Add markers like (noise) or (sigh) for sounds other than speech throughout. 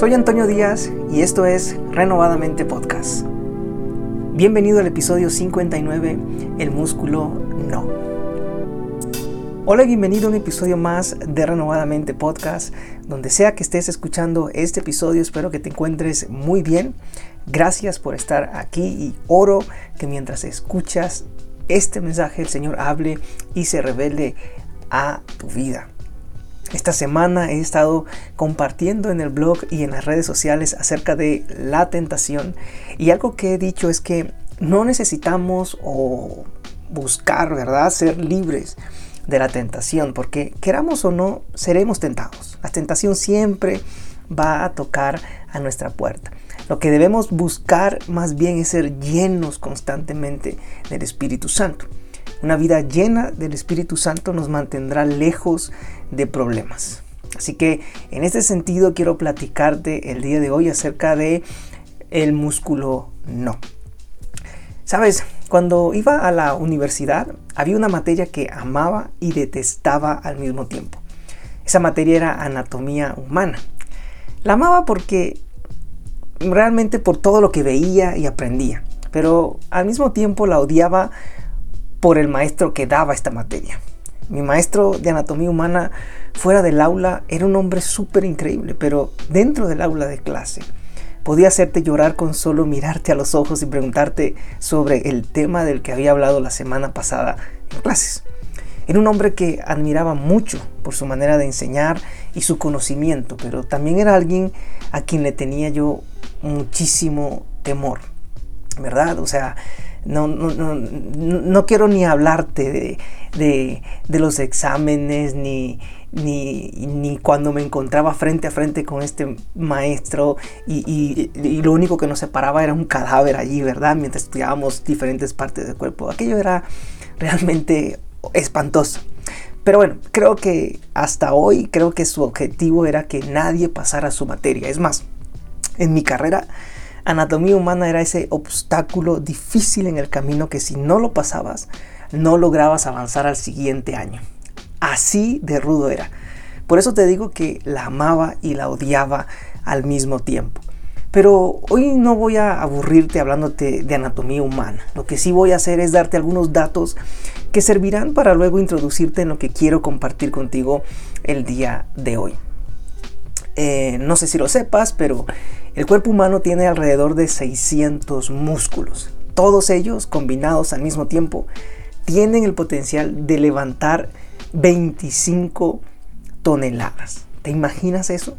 Soy Antonio Díaz y esto es Renovadamente Podcast. Bienvenido al episodio 59, El músculo no. Hola y bienvenido a un episodio más de Renovadamente Podcast. Donde sea que estés escuchando este episodio, espero que te encuentres muy bien. Gracias por estar aquí y oro que mientras escuchas este mensaje el Señor hable y se revele a tu vida. Esta semana he estado compartiendo en el blog y en las redes sociales acerca de la tentación y algo que he dicho es que no necesitamos o buscar, ¿verdad?, ser libres de la tentación, porque queramos o no, seremos tentados. La tentación siempre va a tocar a nuestra puerta. Lo que debemos buscar más bien es ser llenos constantemente del Espíritu Santo. Una vida llena del Espíritu Santo nos mantendrá lejos de problemas. Así que en este sentido quiero platicarte el día de hoy acerca de el músculo no. Sabes, cuando iba a la universidad había una materia que amaba y detestaba al mismo tiempo. Esa materia era anatomía humana. La amaba porque realmente por todo lo que veía y aprendía, pero al mismo tiempo la odiaba por el maestro que daba esta materia. Mi maestro de anatomía humana fuera del aula era un hombre súper increíble, pero dentro del aula de clase podía hacerte llorar con solo mirarte a los ojos y preguntarte sobre el tema del que había hablado la semana pasada en clases. Era un hombre que admiraba mucho por su manera de enseñar y su conocimiento, pero también era alguien a quien le tenía yo muchísimo temor, ¿verdad? O sea, no, no, no, no quiero ni hablarte de, los exámenes, ni, ni, cuando me encontraba frente a frente con este maestro y, lo único que nos separaba era un cadáver allí, ¿verdad? Mientras estudiábamos diferentes partes del cuerpo. Aquello era realmente espantoso. Pero bueno, creo que hasta hoy, creo que su objetivo era que nadie pasara su materia. Es más, en mi carrera anatomía humana era ese obstáculo difícil en el camino que si no lo pasabas, no lograbas avanzar al siguiente año. Así de rudo era. Por eso te digo que la amaba y la odiaba al mismo tiempo. Pero hoy no voy a aburrirte hablándote de anatomía humana. Lo que sí voy a hacer es darte algunos datos que servirán para luego introducirte en lo que quiero compartir contigo el día de hoy. Eh, no sé si lo sepas, pero el cuerpo humano tiene alrededor de 600 músculos. Todos ellos, combinados al mismo tiempo, tienen el potencial de levantar 25 toneladas. ¿Te imaginas eso?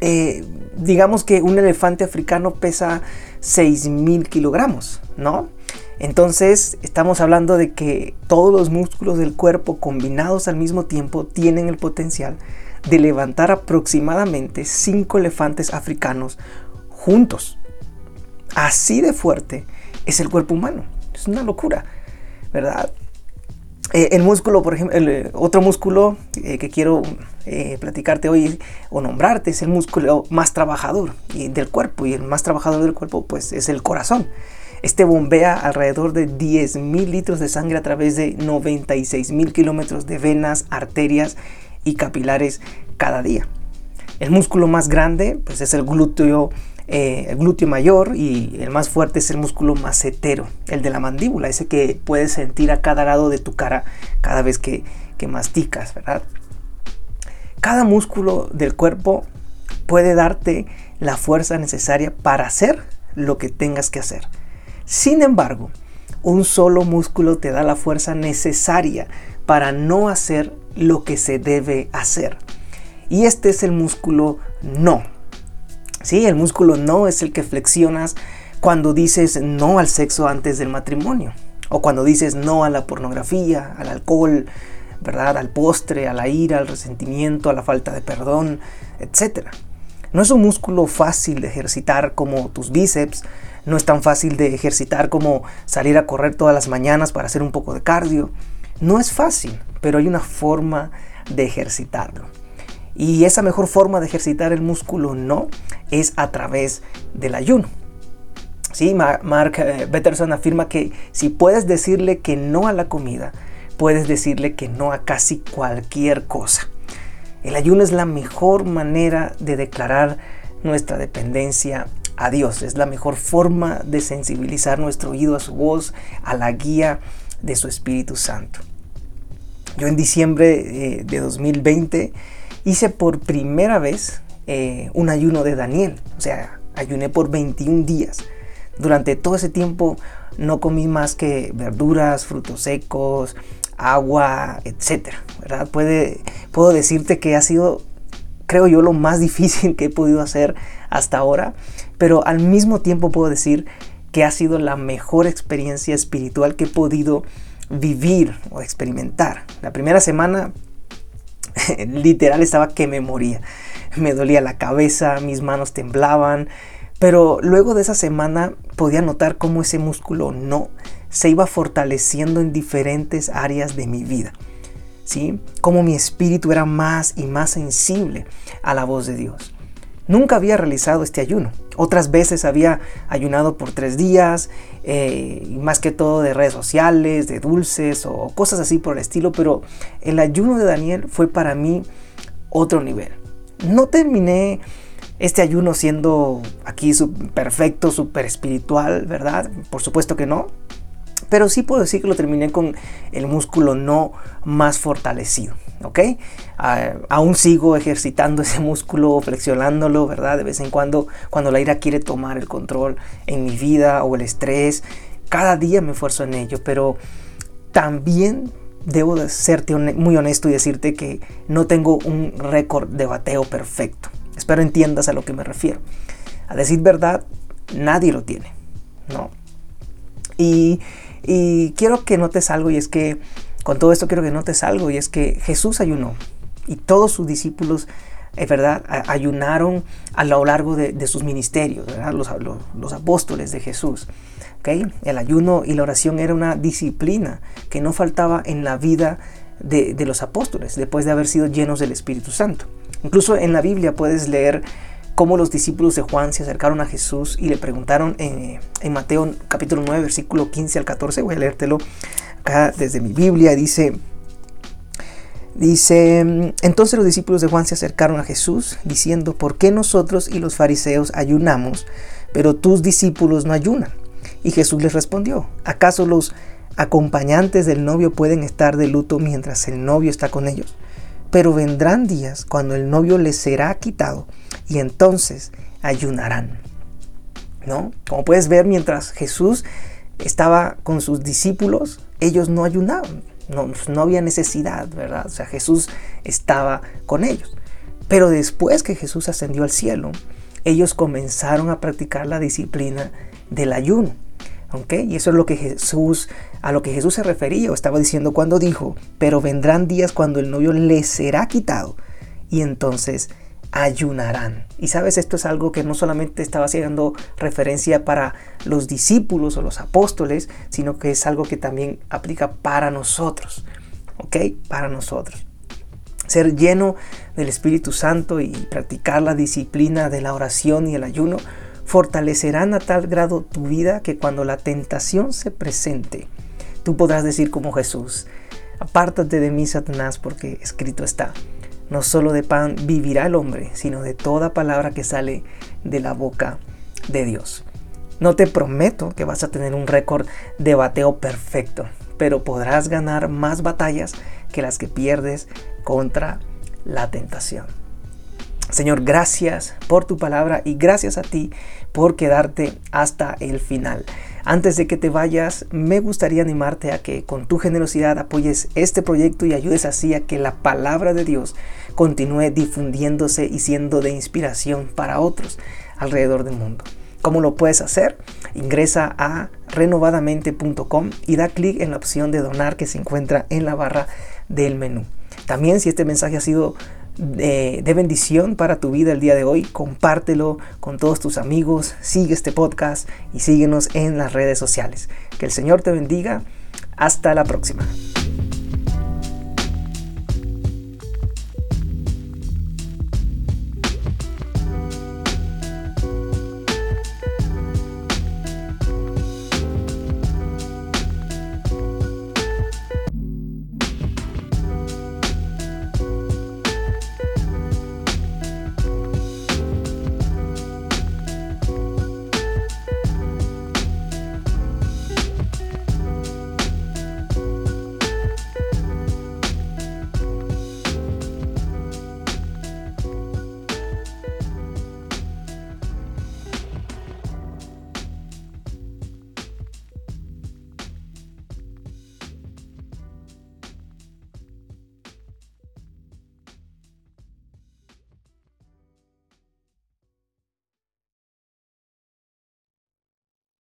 Eh, digamos que un elefante africano pesa 6.000 kilogramos, ¿no? Entonces estamos hablando de que todos los músculos del cuerpo combinados al mismo tiempo tienen el potencial de levantar aproximadamente 5 elefantes africanos juntos. Así de fuerte es el cuerpo humano. Es una locura, ¿verdad? Eh, el músculo, por ejemplo, eh, otro músculo eh, que quiero platicarte hoy o nombrarte es el músculo más trabajador del cuerpo y el más trabajador del cuerpo pues es el corazón. Este bombea alrededor de 10.000 litros de sangre a través de 96.000 kilómetros de venas, arterias y capilares cada día. El músculo más grande pues es el glúteo, eh, el glúteo mayor y el más fuerte es el músculo macetero, el de la mandíbula, ese que puedes sentir a cada lado de tu cara cada vez que, que masticas, ¿verdad? Cada músculo del cuerpo puede darte la fuerza necesaria para hacer lo que tengas que hacer. Sin embargo, un solo músculo te da la fuerza necesaria para no hacer lo que se debe hacer. Y este es el músculo no. Sí, el músculo no es el que flexionas cuando dices no al sexo antes del matrimonio. O cuando dices no a la pornografía, al alcohol, ¿verdad? Al postre, a la ira, al resentimiento, a la falta de perdón, etc. No es un músculo fácil de ejercitar como tus bíceps, no es tan fácil de ejercitar como salir a correr todas las mañanas para hacer un poco de cardio. No es fácil, pero hay una forma de ejercitarlo. Y esa mejor forma de ejercitar el músculo no es a través del ayuno. Sí, Mark eh, Betterson afirma que si puedes decirle que no a la comida, puedes decirle que no a casi cualquier cosa. El ayuno es la mejor manera de declarar nuestra dependencia a Dios. Es la mejor forma de sensibilizar nuestro oído a su voz, a la guía de su Espíritu Santo. Yo en diciembre eh, de 2020 hice por primera vez eh, un ayuno de Daniel. O sea, ayuné por 21 días. Durante todo ese tiempo no comí más que verduras, frutos secos, agua, etc. ¿verdad? Puedo decirte que ha sido, creo yo, lo más (laughs) difícil que he podido hacer hasta ahora, pero al mismo tiempo puedo decir que ha sido la mejor experiencia espiritual que he podido vivir o experimentar. La primera semana (laughs) literal estaba que me moría. Me dolía la cabeza, mis manos temblaban, pero luego de esa semana podía notar cómo ese músculo no se iba fortaleciendo en diferentes áreas de mi vida. ¿Sí? Cómo mi espíritu era más y más sensible a la voz de Dios. Nunca había realizado este ayuno. Otras veces había ayunado por tres días, eh, más que todo de redes sociales, de dulces o cosas así por el estilo, pero el ayuno de Daniel fue para mí otro nivel. No terminé este ayuno siendo aquí perfecto, súper espiritual, ¿verdad? Por supuesto que no. Pero sí puedo decir que lo terminé con el músculo no más fortalecido. ¿Ok? aún sigo ejercitando ese músculo, flexionándolo, ¿verdad? De vez en cuando, cuando la ira quiere tomar el control en mi vida o el estrés, cada día me esfuerzo en ello, pero también debo de serte muy honesto y decirte que no tengo un récord de bateo perfecto. Espero entiendas a lo que me refiero. A decir verdad, nadie lo tiene, ¿no? Y, y quiero que notes algo y es que con todo esto quiero que notes algo y es que Jesús ayunó y todos sus discípulos, es verdad, ayunaron a lo largo de, sus ministerios, Los, apóstoles de Jesús. ¿okay? El ayuno y la oración era una disciplina que no faltaba en la vida de, los apóstoles después de haber sido llenos del Espíritu Santo. Incluso en la Biblia puedes leer cómo los discípulos de Juan se acercaron a Jesús y le preguntaron en, en Mateo capítulo 9, versículo 15 al 14, voy a leértelo acá desde mi Biblia, dice, dice, entonces los discípulos de Juan se acercaron a Jesús diciendo, ¿por qué nosotros y los fariseos ayunamos, pero tus discípulos no ayunan? Y Jesús les respondió, ¿acaso los acompañantes del novio pueden estar de luto mientras el novio está con ellos? Pero vendrán días cuando el novio les será quitado y entonces ayunarán. ¿No? Como puedes ver, mientras Jesús estaba con sus discípulos, ellos no ayunaban, no, no había necesidad, ¿verdad? O sea, Jesús estaba con ellos. Pero después que Jesús ascendió al cielo, ellos comenzaron a practicar la disciplina del ayuno. ¿ok? Y eso es lo que Jesús, a lo que Jesús se refería o estaba diciendo cuando dijo, pero vendrán días cuando el novio les será quitado y entonces ayunarán. Y sabes, esto es algo que no solamente estaba haciendo referencia para los discípulos o los apóstoles, sino que es algo que también aplica para nosotros. ¿Ok? Para nosotros. Ser lleno del Espíritu Santo y practicar la disciplina de la oración y el ayuno fortalecerán a tal grado tu vida que cuando la tentación se presente, tú podrás decir como Jesús, apártate de mí, Satanás, porque escrito está no solo de pan vivirá el hombre, sino de toda palabra que sale de la boca de Dios. No te prometo que vas a tener un récord de bateo perfecto, pero podrás ganar más batallas que las que pierdes contra la tentación. Señor, gracias por tu palabra y gracias a ti por quedarte hasta el final. Antes de que te vayas, me gustaría animarte a que con tu generosidad apoyes este proyecto y ayudes así a que la palabra de Dios continúe difundiéndose y siendo de inspiración para otros alrededor del mundo. ¿Cómo lo puedes hacer? Ingresa a renovadamente.com y da clic en la opción de donar que se encuentra en la barra del menú. También si este mensaje ha sido de, bendición para tu vida el día de hoy. Compártelo con todos tus amigos, sigue este podcast y síguenos en las redes sociales. Que el Señor te bendiga. Hasta la próxima.